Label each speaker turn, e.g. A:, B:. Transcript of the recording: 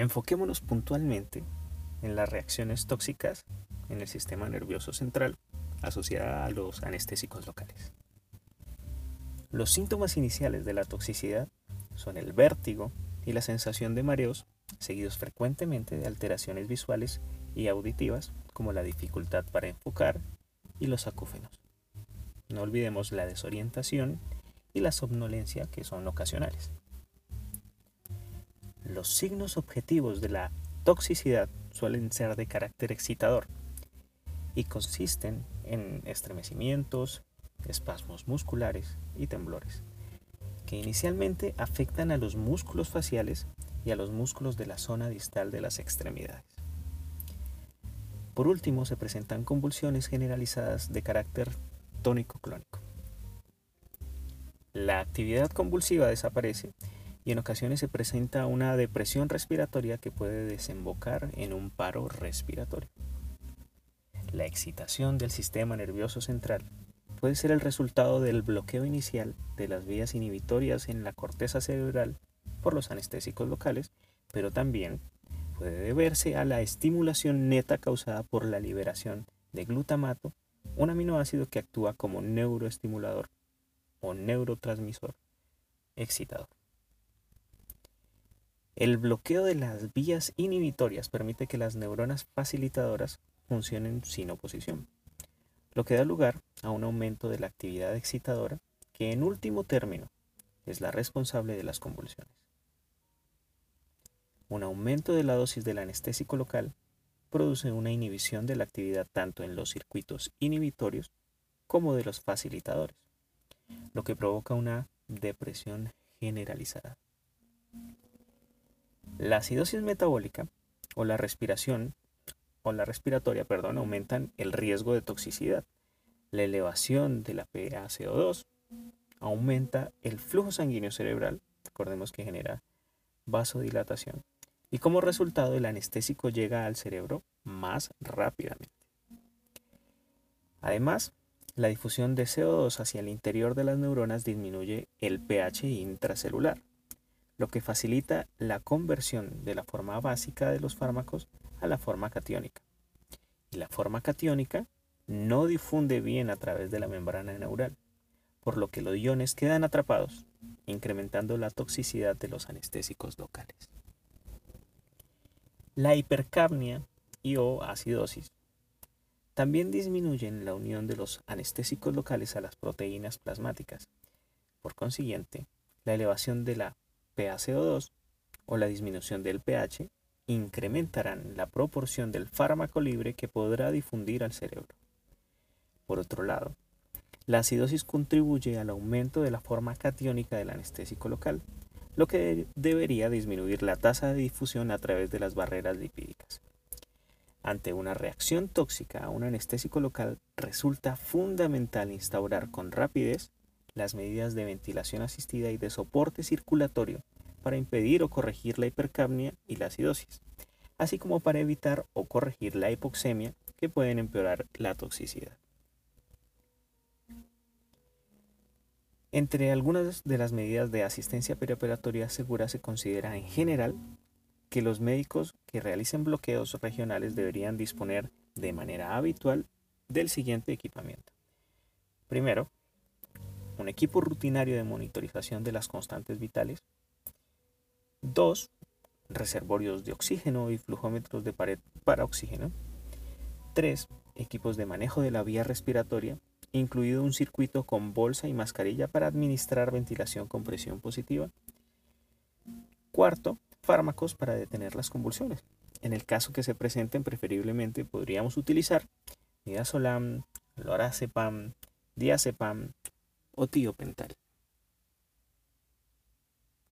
A: Enfoquémonos puntualmente en las reacciones tóxicas en el sistema nervioso central asociada a los anestésicos locales. Los síntomas iniciales de la toxicidad son el vértigo y la sensación de mareos, seguidos frecuentemente de alteraciones visuales y auditivas como la dificultad para enfocar y los acúfenos. No olvidemos la desorientación y la somnolencia que son ocasionales. Los signos objetivos de la toxicidad suelen ser de carácter excitador y consisten en estremecimientos, espasmos musculares y temblores, que inicialmente afectan a los músculos faciales y a los músculos de la zona distal de las extremidades. Por último, se presentan convulsiones generalizadas de carácter tónico-clónico. La actividad convulsiva desaparece y en ocasiones se presenta una depresión respiratoria que puede desembocar en un paro respiratorio. La excitación del sistema nervioso central puede ser el resultado del bloqueo inicial de las vías inhibitorias en la corteza cerebral por los anestésicos locales, pero también puede deberse a la estimulación neta causada por la liberación de glutamato, un aminoácido que actúa como neuroestimulador o neurotransmisor excitador. El bloqueo de las vías inhibitorias permite que las neuronas facilitadoras funcionen sin oposición, lo que da lugar a un aumento de la actividad excitadora que en último término es la responsable de las convulsiones. Un aumento de la dosis del anestésico local produce una inhibición de la actividad tanto en los circuitos inhibitorios como de los facilitadores, lo que provoca una depresión generalizada. La acidosis metabólica o la respiración o la respiratoria, perdón, aumentan el riesgo de toxicidad. La elevación de la PaCO2 aumenta el flujo sanguíneo cerebral, recordemos que genera vasodilatación, y como resultado el anestésico llega al cerebro más rápidamente. Además, la difusión de CO2 hacia el interior de las neuronas disminuye el pH intracelular, lo que facilita la conversión de la forma básica de los fármacos a la forma catiónica. Y la forma catiónica no difunde bien a través de la membrana neural, por lo que los iones quedan atrapados, incrementando la toxicidad de los anestésicos locales. La hipercapnia y o acidosis también disminuyen la unión de los anestésicos locales a las proteínas plasmáticas. Por consiguiente, la elevación de la PaCO2 o la disminución del pH incrementarán la proporción del fármaco libre que podrá difundir al cerebro. Por otro lado, la acidosis contribuye al aumento de la forma catiónica del anestésico local, lo que debería disminuir la tasa de difusión a través de las barreras lipídicas. Ante una reacción tóxica a un anestésico local, resulta fundamental instaurar con rapidez las medidas de ventilación asistida y de soporte circulatorio para impedir o corregir la hipercapnia y la acidosis, así como para evitar o corregir la hipoxemia que pueden empeorar la toxicidad. Entre algunas de las medidas de asistencia perioperatoria segura se considera en general que los médicos que realicen bloqueos regionales deberían disponer de manera habitual del siguiente equipamiento. Primero, un equipo rutinario de monitorización de las constantes vitales. 2. Reservorios de oxígeno y flujómetros de pared para oxígeno. 3. Equipos de manejo de la vía respiratoria, incluido un circuito con bolsa y mascarilla para administrar ventilación con presión positiva. Cuarto, fármacos para detener las convulsiones. En el caso que se presenten, preferiblemente podríamos utilizar midazolam, lorazepam, diazepam o tiopental.